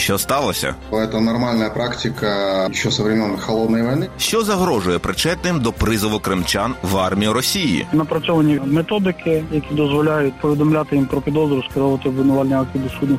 Що сталося? Це нормальна практика ще со времен холодної війни. Що загрожує причетним до призову кримчан в армію Росії? Напрацьовані методики, які дозволяють повідомляти їм про підозру, скеровувати обвинувальні акти до суду.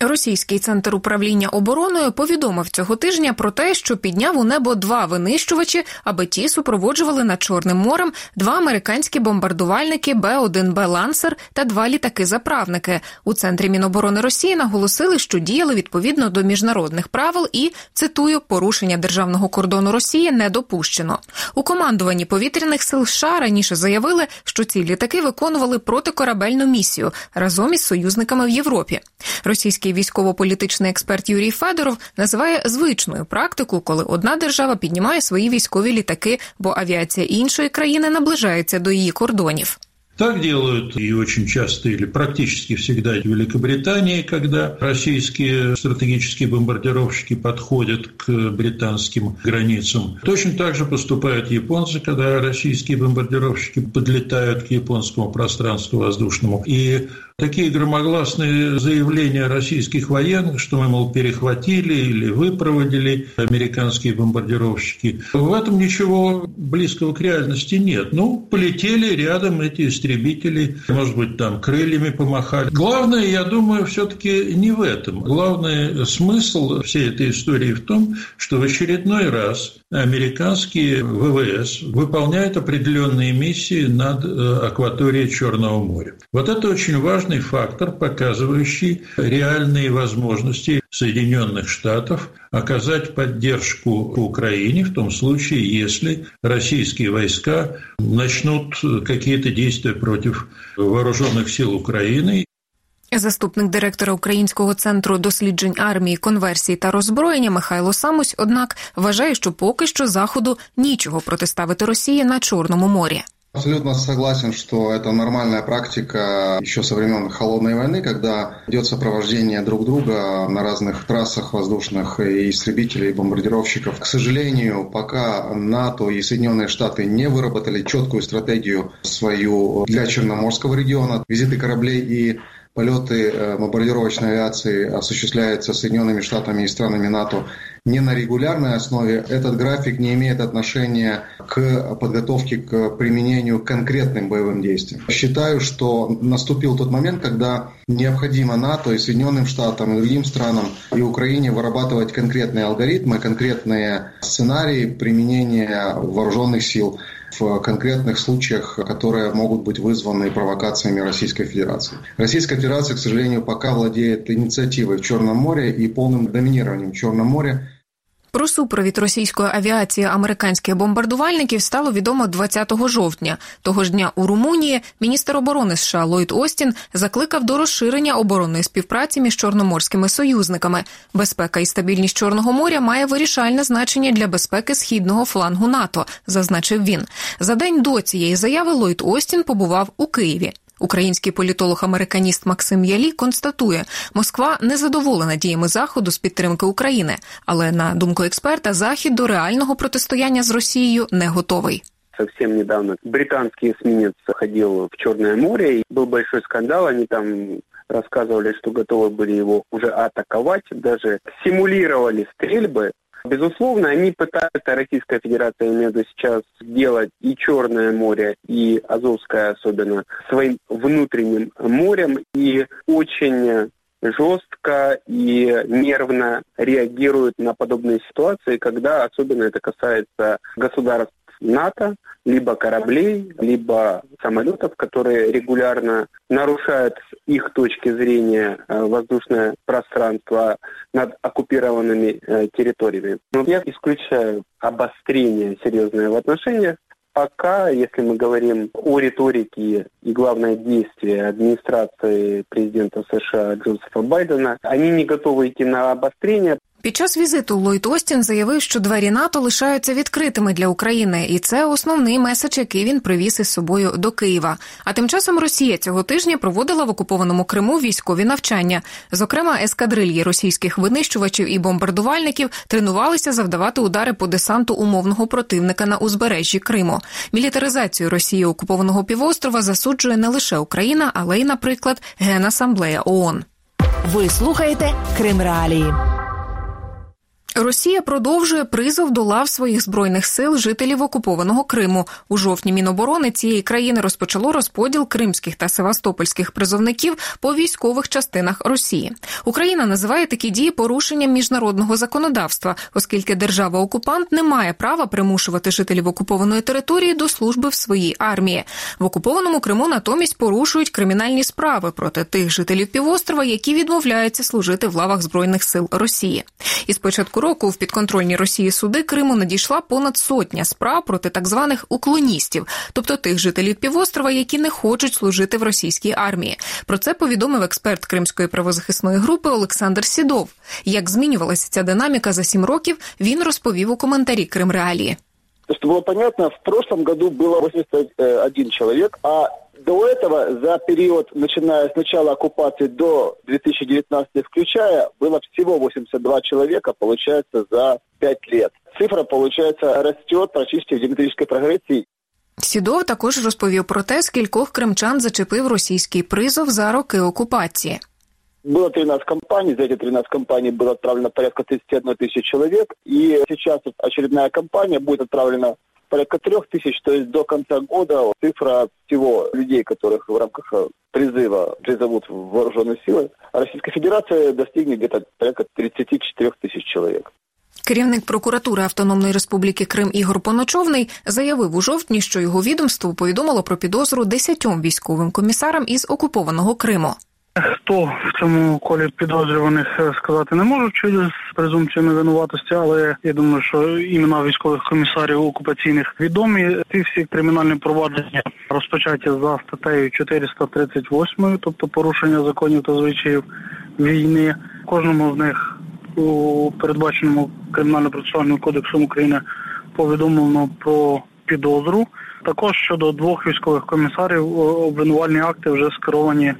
Російський центр управління обороною повідомив цього тижня про те, що підняв у небо два винищувачі, аби ті супроводжували над Чорним морем два американські бомбардувальники Б-1Б Лансер та два літаки-заправники. У центрі Міноборони Росії наголосили, що діяли відповідно до міжнародних правил і цитую порушення державного кордону Росії не допущено. У командуванні повітряних сил США раніше заявили, що ці літаки виконували протикорабельну місію разом із союзниками в Європі. Російські Російський військово-політичний експерт Юрій Федоров називає звичною практику, коли одна держава піднімає свої військові літаки, бо авіація іншої країни наближається до її кордонів. Так делают и очень часто или практически всегда в Великобритании, когда российские стратегические бомбардировщики подходят к британским границам. Точно так же поступают японцы, когда российские бомбардировщики подлетают к японскому пространству воздушному. И такие громогласные заявления российских военных, что мы, мол, перехватили или выпроводили американские бомбардировщики, в этом ничего близкого к реальности нет. Ну, полетели рядом эти истребители, может быть, там крыльями помахали. Главное, я думаю, все-таки не в этом. Главный смысл всей этой истории в том, что в очередной раз американские ВВС выполняют определенные миссии над акваторией Черного моря. Вот это очень важный фактор, показывающий реальные возможности Соединенных Штатов оказать поддержку Украине в том случае, если российские войска начнут какие-то действия против вооруженных сил Украины. Заступник директора Українського центру досліджень армії, конверсії та роззброєння Михайло Самусь, однак, вважає, що поки що заходу нічого протиставити Росії на Чорному морі. Абсолютно согласен, что это нормальная практика еще со времен Холодной войны, когда идет сопровождение друг друга на разных трассах воздушных и истребителей, и бомбардировщиков. К сожалению, пока НАТО и Соединенные Штаты не выработали четкую стратегию свою для Черноморского региона, визиты кораблей и полеты бомбардировочной авиации осуществляются Соединенными Штатами и странами НАТО не на регулярной основе, этот график не имеет отношения к подготовке к применению конкретным боевым действиям. Считаю, что наступил тот момент, когда необходимо НАТО и Соединенным Штатам, и другим странам, и Украине вырабатывать конкретные алгоритмы, конкретные сценарии применения вооруженных сил в конкретных случаях, которые могут быть вызваны провокациями Российской Федерации. Российская Федерация, к сожалению, пока владеет инициативой в Черном море и полным доминированием в Черном море Про супровід російської авіації американських бомбардувальників стало відомо 20 жовтня. Того ж дня у Румунії міністр оборони США Ллойд Остін закликав до розширення оборонної співпраці між чорноморськими союзниками. Безпека і стабільність Чорного моря має вирішальне значення для безпеки східного флангу НАТО, зазначив він. За день до цієї заяви Ллойд Остін побував у Києві. Український політолог-американіст Максим Ялі констатує, Москва не задоволена діями заходу з підтримки України, але на думку експерта, захід до реального протистояння з Росією не готовий. Совсем недавно британский эсминец ходил в Черное море, и был большой скандал, они там рассказывали, что готовы были его уже атаковать, даже симулировали стрельбы. Безусловно, они пытаются, Российская Федерация виду сейчас, сделать и Черное море, и Азовское особенно, своим внутренним морем, и очень жестко и нервно реагируют на подобные ситуации, когда особенно это касается государств НАТО, либо кораблей, либо самолетов, которые регулярно нарушают их точки зрения воздушное пространство над оккупированными территориями. Но я исключаю обострение серьезное в отношениях. Пока, если мы говорим о риторике и, главное, действии администрации президента США Джозефа Байдена, они не готовы идти на обострение. Під час візиту Ллойд Остін заявив, що двері НАТО лишаються відкритими для України, і це основний меседж, який він привіз із собою до Києва. А тим часом Росія цього тижня проводила в окупованому Криму військові навчання. Зокрема, ескадрильї російських винищувачів і бомбардувальників тренувалися завдавати удари по десанту умовного противника на узбережжі Криму. Мілітаризацію Росії окупованого півострова засуджує не лише Україна, але й, наприклад, Генасамблея ООН. Ви слухаєте Крим Реалії. Росія продовжує призов до лав своїх збройних сил жителів окупованого Криму. У жовтні Міноборони цієї країни розпочало розподіл кримських та севастопольських призовників по військових частинах Росії. Україна називає такі дії порушенням міжнародного законодавства, оскільки держава-окупант не має права примушувати жителів окупованої території до служби в своїй армії. В окупованому Криму натомість порушують кримінальні справи проти тих жителів півострова, які відмовляються служити в лавах збройних сил Росії. І спочатку року в підконтрольні Росії суди Криму надійшла понад сотня справ проти так званих уклоністів, тобто тих жителів півострова, які не хочуть служити в російській армії. Про це повідомив експерт Кримської правозахисної групи Олександр Сідов. Як змінювалася ця динаміка за сім років, він розповів у коментарі Крим Реалії. Чтобы было понятно, в прошлом году было 81 человек, а до этого за период, начиная с начала оккупации до 2019 включая, было всего 82 человека, получается, за 5 лет. Цифра, получается, растет практически в геометрической прогрессии. Сідов також розповів про те, скількох кримчан зачепив російський призов за роки окупації. Было 13 компаний, за эти 13 компаний было отправлено порядка 31 тысячи человек, и сейчас очередная компания будет отправлена порядка трех тысяч, то есть до конца года цифра всего людей, которых в рамках призыва призовут в вооруженные силы, Российская Федерация достигнет где-то порядка 34 тысяч человек. Керівник прокуратури Автономної Республіки Крим Ігор Поночовний заявив у жовтні, що його відомство повідомило про підозру десятьом військовим комісарам із окупованого Криму. Хто в цьому колі підозрюваних сказати не можу через презумпцію невинуватості, але я думаю, що імена військових комісарів окупаційних відомі. Ці всі кримінальні провадження розпочаті за статтею 438, тобто порушення законів та звичаїв війни. Кожному з них у передбаченому кримінально-процесуальним кодексом України повідомлено про підозру. Також щодо двох військових комісарів обвинувальні акти вже скеровані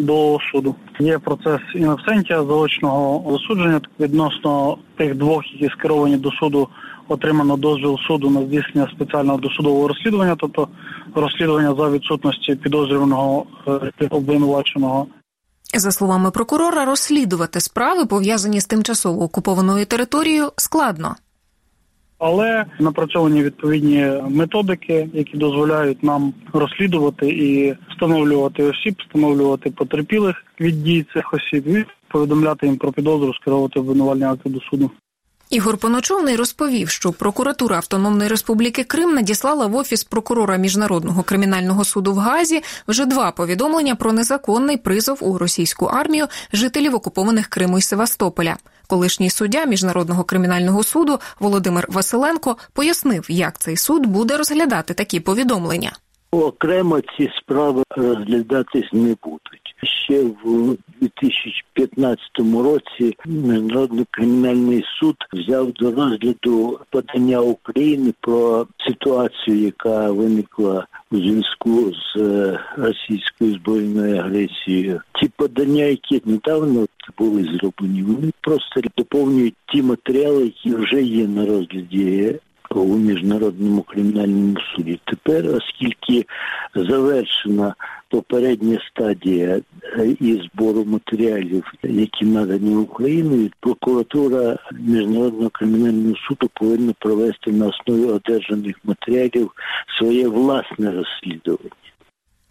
до суду. Є процес інабсентія заочного засудження відносно тих двох, які скеровані до суду, отримано дозвіл суду на здійснення спеціального досудового розслідування, тобто розслідування за відсутності підозрюваного обвинуваченого. За словами прокурора, розслідувати справи пов'язані з тимчасово окупованою територією складно. Але напрацьовані відповідні методики, які дозволяють нам розслідувати і встановлювати осіб, встановлювати потерпілих від дій цих осіб, і повідомляти їм про підозру, скеровувати обвинувальні акти до суду. Ігор Поночовний розповів, що прокуратура Автономної Республіки Крим надіслала в офіс прокурора міжнародного кримінального суду в Газі вже два повідомлення про незаконний призов у російську армію жителів окупованих Криму і Севастополя. Колишній суддя міжнародного кримінального суду Володимир Василенко пояснив, як цей суд буде розглядати такі повідомлення. Окремо ці справи розглядатись не будуть. Ще в 2015 році міжнародний кримінальний суд взяв до розгляду подання України про ситуацію, яка виникла у зв'язку з російською збройною агресією. Ті подання, які недавно були зроблені, вони просто доповнюють ті матеріали, які вже є на розгляді у міжнародному кримінальному суді. Тепер, оскільки завершена попередня стадія і збору матеріалів, які надані Україною, прокуратура міжнародного кримінального суду повинна провести на основі одержаних матеріалів своє власне розслідування.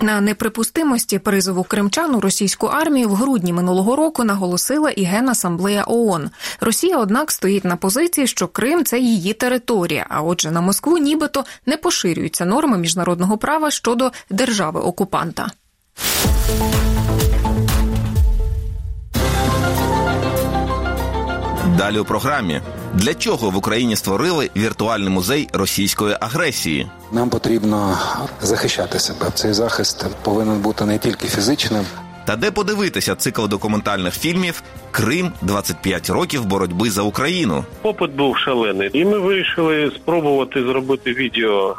На неприпустимості призову кримчан у російську армію в грудні минулого року наголосила і Генасамблея ООН. Росія, однак, стоїть на позиції, що Крим це її територія. А отже, на Москву нібито не поширюються норми міжнародного права щодо держави окупанта. Далі у програмі для чого в Україні створили віртуальний музей російської агресії? Нам потрібно захищати себе. Цей захист повинен бути не тільки фізичним, та де подивитися цикл документальних фільмів Крим 25 років боротьби за Україну. Попит був шалений, і ми вирішили спробувати зробити відео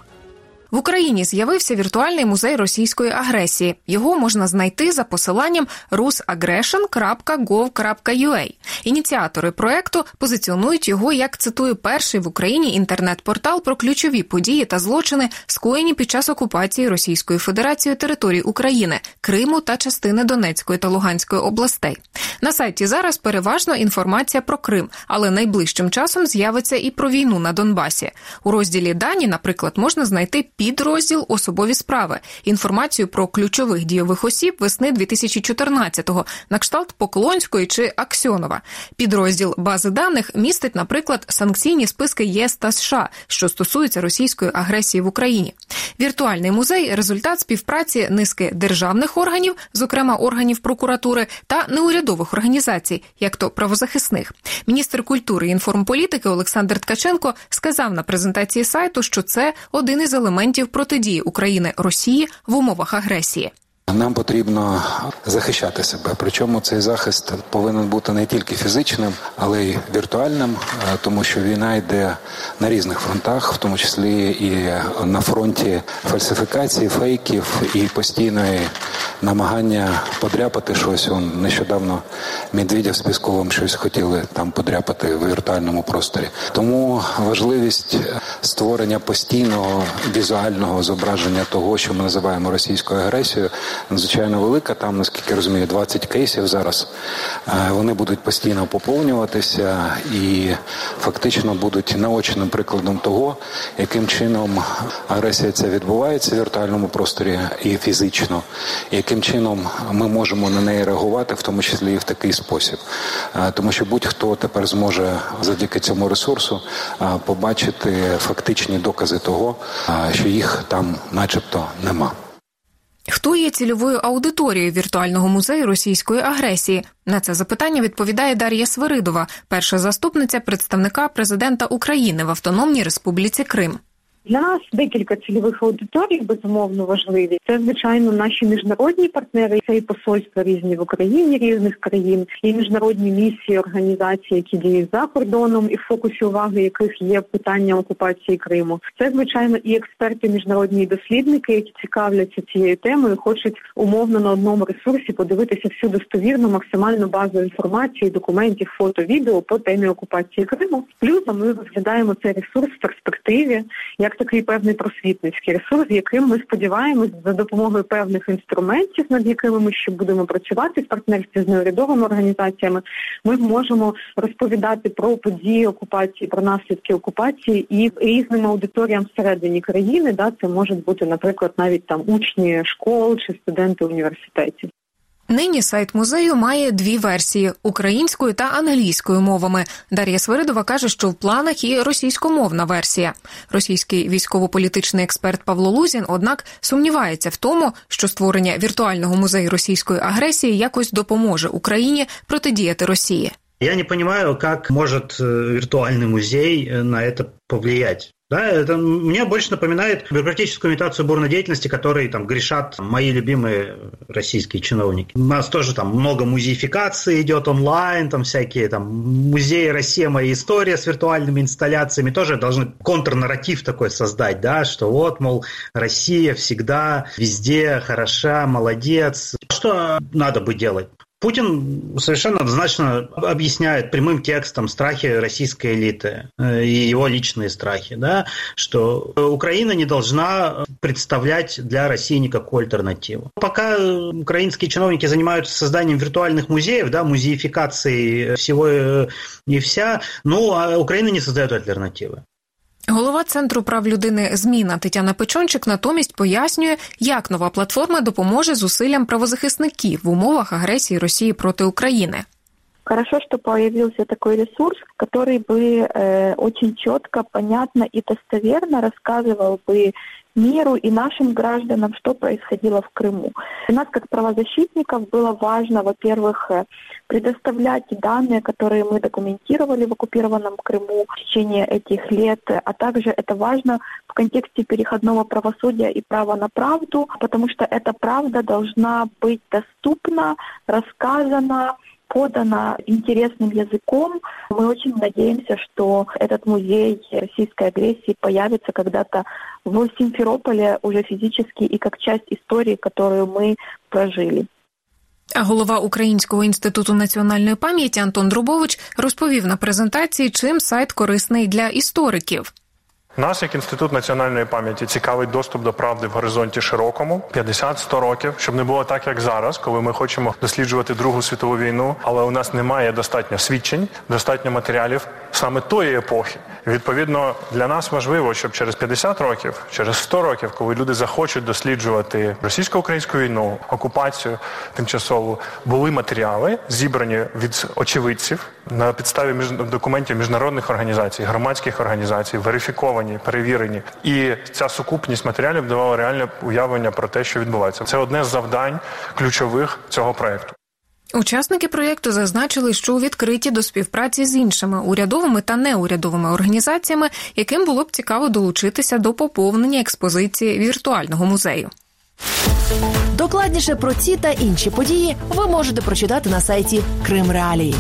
в Україні з'явився віртуальний музей російської агресії. Його можна знайти за посиланням rusaggression.gov.ua. Ініціатори проекту позиціонують його як цитую перший в Україні інтернет-портал про ключові події та злочини, скоєні під час окупації Російською Федерацією територій України, Криму та частини Донецької та Луганської областей. На сайті зараз переважно інформація про Крим, але найближчим часом з'явиться і про війну на Донбасі. У розділі Дані, наприклад, можна знайти підрозділ особові справи, інформацію про ключових дійових осіб весни 2014-го, на кшталт Поклонської чи Аксьонова. Підрозділ бази даних містить, наприклад, санкційні списки ЄС та США, що стосуються російської агресії в Україні. Віртуальний музей результат співпраці низки державних органів, зокрема органів прокуратури, та неурядових організацій, як то правозахисних. Міністр культури і інформполітики Олександр Ткаченко сказав на презентації сайту, що це один із елементів елементів протидії України Росії в умовах агресії. Нам потрібно захищати себе. Причому цей захист повинен бути не тільки фізичним, але й віртуальним, е, тому що війна йде на різних фронтах, в тому числі і на фронті фальсифікації, фейків і постійної намагання подряпати щось. Он нещодавно Медведєв з Пісковим щось хотіли там подряпати в віртуальному просторі. Тому важливість створення постійного візуального зображення того, що ми називаємо російською агресією надзвичайно велика. Там, наскільки розумію, 20 кейсів зараз. Е, вони будуть постійно поповнюватися і фактично будуть наочним прикладом того, яким чином агресія ця відбувається в віртуальному просторі і фізично, яким чином ми можемо на неї реагувати, в тому числі і в такий спосіб. Е, тому що будь-хто тепер зможе завдяки цьому ресурсу е, побачити фактичні докази того, що їх там, начебто, нема. Хто є цільовою аудиторією віртуального музею російської агресії? На це запитання відповідає Дар'я Свиридова, перша заступниця представника президента України в Автономній Республіці Крим. Для нас декілька цільових аудиторій безумовно важливі. Це звичайно наші міжнародні партнери, це і посольства різні в Україні різних країн, і міжнародні місії організації, які діють за кордоном, і в фокусі уваги яких є питання окупації Криму. Це звичайно і експерти, міжнародні дослідники, які цікавляться цією темою, хочуть умовно на одному ресурсі подивитися всю достовірну, максимальну базу інформації, документів, фото, відео по темі окупації Криму. Плюс ми розглядаємо цей ресурс в перспективі як такий певний просвітницький ресурс, яким ми сподіваємось за допомогою певних інструментів, над якими ми ще будемо працювати в партнерстві з неурядовими організаціями. Ми зможемо розповідати про події окупації, про наслідки окупації і різним аудиторіям всередині країни. Да, це можуть бути, наприклад, навіть там учні школ чи студенти університетів. Нині сайт музею має дві версії українською та англійською мовами. Дар'я Свиридова каже, що в планах і російськомовна версія. Російський військово-політичний експерт Павло Лузін, однак, сумнівається в тому, що створення віртуального музею російської агресії якось допоможе Україні протидіяти Росії. Я не понимаю, как может э, виртуальный музей э, на это повлиять. Да, это мне больше напоминает бюрократическую имитацию бурной деятельности, которой там грешат мои любимые российские чиновники. У нас тоже там много музеификации идет онлайн, там всякие там музеи «Россия. Моя история» с виртуальными инсталляциями тоже должны контрнарратив такой создать, да, что вот, мол, Россия всегда везде хороша, молодец. Что надо бы делать? Путин совершенно однозначно объясняет прямым текстом страхи российской элиты э, и его личные страхи, да, что Украина не должна представлять для России никакую альтернативу. Пока украинские чиновники занимаются созданием виртуальных музеев, да, музеификацией всего э, и вся, ну, а Украина не создает альтернативы. Голова центру прав людини зміна Тетяна Печончик натомість пояснює, як нова платформа допоможе зусиллям правозахисників в умовах агресії Росії проти України. Хорошо, что появился такой ресурс, который бы э, очень четко, понятно и достоверно рассказывал бы миру и нашим гражданам, что происходило в Крыму. Для нас, как правозащитников, было важно, во-первых, э, предоставлять данные, которые мы документировали в оккупированном Крыму в течение этих лет, а также это важно в контексте переходного правосудия и права на правду, потому что эта правда должна быть доступна, рассказана, подана интересным языком. Мы очень надеемся, что этот музей российской агрессии появится когда-то в Симферополе уже физически и как часть истории, которую мы прожили. А голова Українського інституту національної пам'яті Антон Друбович розповів на презентації, чим сайт корисний для істориків. Нас, як інститут національної пам'яті, цікавий доступ до правди в горизонті широкому 50-100 років, щоб не було так, як зараз, коли ми хочемо досліджувати Другу світову війну, але у нас немає достатньо свідчень, достатньо матеріалів саме тої епохи. Відповідно, для нас важливо, щоб через 50 років, через 100 років, коли люди захочуть досліджувати російсько-українську війну, окупацію тимчасову, були матеріали зібрані від очевидців на підставі документів міжнародних організацій, громадських організацій, верифіковані, перевірені, і ця сукупність матеріалів давала реальне уявлення про те, що відбувається. Це одне з завдань ключових цього проекту. Учасники проєкту зазначили, що відкриті до співпраці з іншими урядовими та неурядовими організаціями, яким було б цікаво долучитися до поповнення експозиції віртуального музею. Докладніше про ці та інші події ви можете прочитати на сайті Крим Реалії.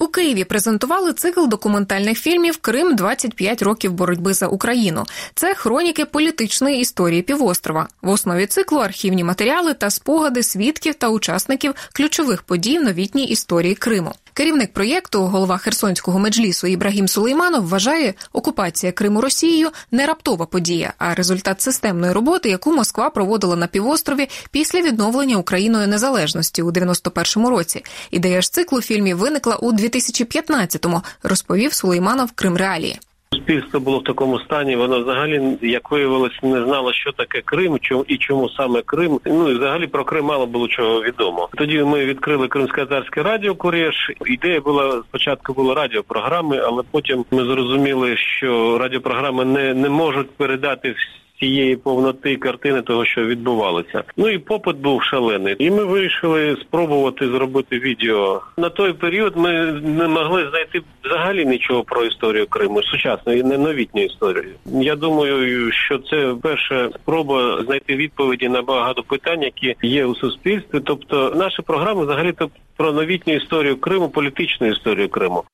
У Києві презентували цикл документальних фільмів Крим 25 років боротьби за Україну. Це хроніки політичної історії півострова. В основі циклу архівні матеріали та спогади свідків та учасників ключових подій в новітній історії Криму. Керівник проєкту, голова Херсонського меджлісу Ібрагім Сулейманов, вважає, окупація Криму Росією не раптова подія, а результат системної роботи, яку Москва проводила на півострові після відновлення Україною незалежності у 91-му році. Ідея ж циклу фільмів виникла у 2015-му, розповів Сулейманов Крим Реалії. Суспільство було в такому стані, воно взагалі, як виявилось, не знало, що таке Крим, чому і чому саме Крим. Ну і взагалі про Крим мало було чого відомо. Тоді ми відкрили Кримсько-Татарське радіо Куреш. Ідея була спочатку були радіопрограми, але потім ми зрозуміли, що радіопрограми не, не можуть передати всі цієї повноти картини того, що відбувалося. Ну і попит був шалений, і ми вирішили спробувати зробити відео. На той період ми не могли знайти взагалі нічого про історію Криму, сучасну і не новітню історію. Я думаю, що це перша спроба знайти відповіді на багато питань, які є у суспільстві. Тобто, наші програми взагалі то про новітню історію Криму, політичну історію Криму.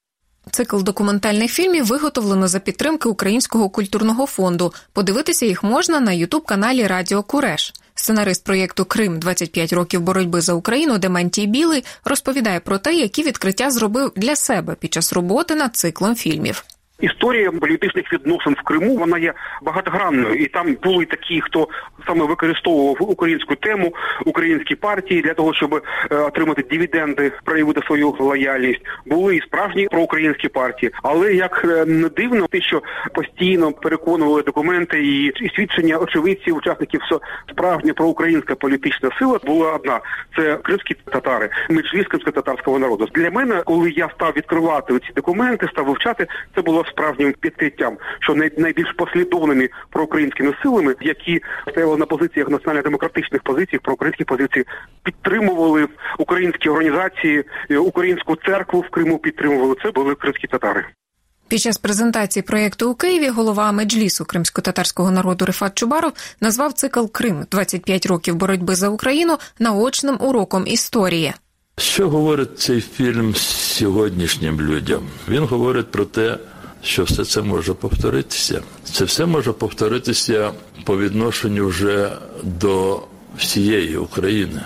Цикл документальних фільмів виготовлено за підтримки Українського культурного фонду. Подивитися їх можна на ютуб-каналі Радіо Куреш. Сценарист проєкту Крим 25 років боротьби за Україну Дементій Білий розповідає про те, які відкриття зробив для себе під час роботи над циклом фільмів. Історія політичних відносин в Криму вона є багатогранною, і там були такі, хто саме використовував українську тему, українські партії для того, щоб е, отримати дивіденди, проявити свою лояльність. Були і справжні проукраїнські партії, але як е, не дивно, те, що постійно переконували документи і, свідчення очевидців, учасників, що справжня проукраїнська політична сила була одна: це кримські татари, меджліс кримсько-татарського народу. Для мене, коли я став відкривати ці документи, став вивчати, це було справжнім підкриттям, що найбільш послідовними проукраїнськими силами, які стояли на позиціях національно-демократичних позицій, проукраїнських позицій, підтримували українські організації, українську церкву в Криму підтримували. Це були кримські татари. Під час презентації проєкту у Києві голова меджлісу кримсько-татарського народу Рифат Чубаров назвав цикл Крим 25 років боротьби за Україну наочним уроком історії. Що говорить цей фільм сьогоднішнім людям? Він говорить про те, що все це може повторитися. Це все може повторитися по відношенню вже до всієї України.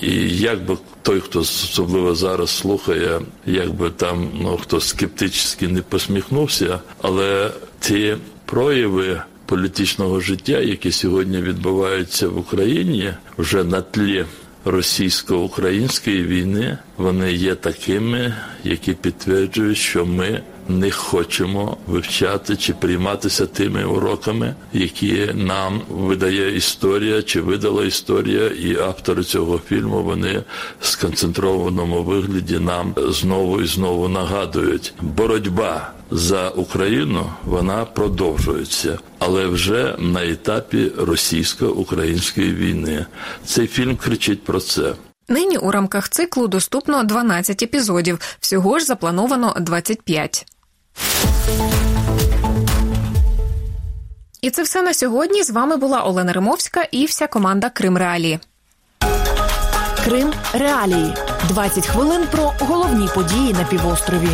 І як би той, хто особливо зараз слухає, як би там ну хто скептично не посміхнувся, але ті прояви політичного життя, які сьогодні відбуваються в Україні, вже на тлі російсько-української війни, вони є такими, які підтверджують, що ми не хочемо вивчати чи прийматися тими уроками, які нам видає історія чи видала історія, і автори цього фільму вони в сконцентрованому вигляді нам знову і знову нагадують боротьба за Україну вона продовжується, але вже на етапі російсько-української війни. Цей фільм кричить про це. Нині у рамках циклу доступно 12 епізодів. Всього ж заплановано 25. І це все на сьогодні. З вами була Олена Римовська і вся команда Крим Реалії. Крим Реалії 20 хвилин про головні події на півострові.